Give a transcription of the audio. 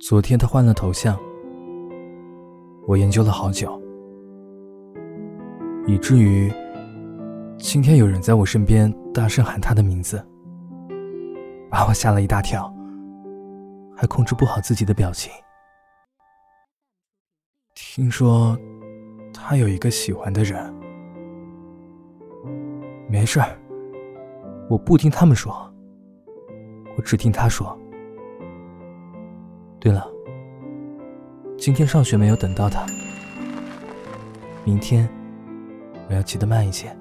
昨天他换了头像，我研究了好久，以至于今天有人在我身边大声喊他的名字，把我吓了一大跳，还控制不好自己的表情。听说他有一个喜欢的人，没事儿，我不听他们说，我只听他说。对了，今天上学没有等到他，明天我要骑得慢一些。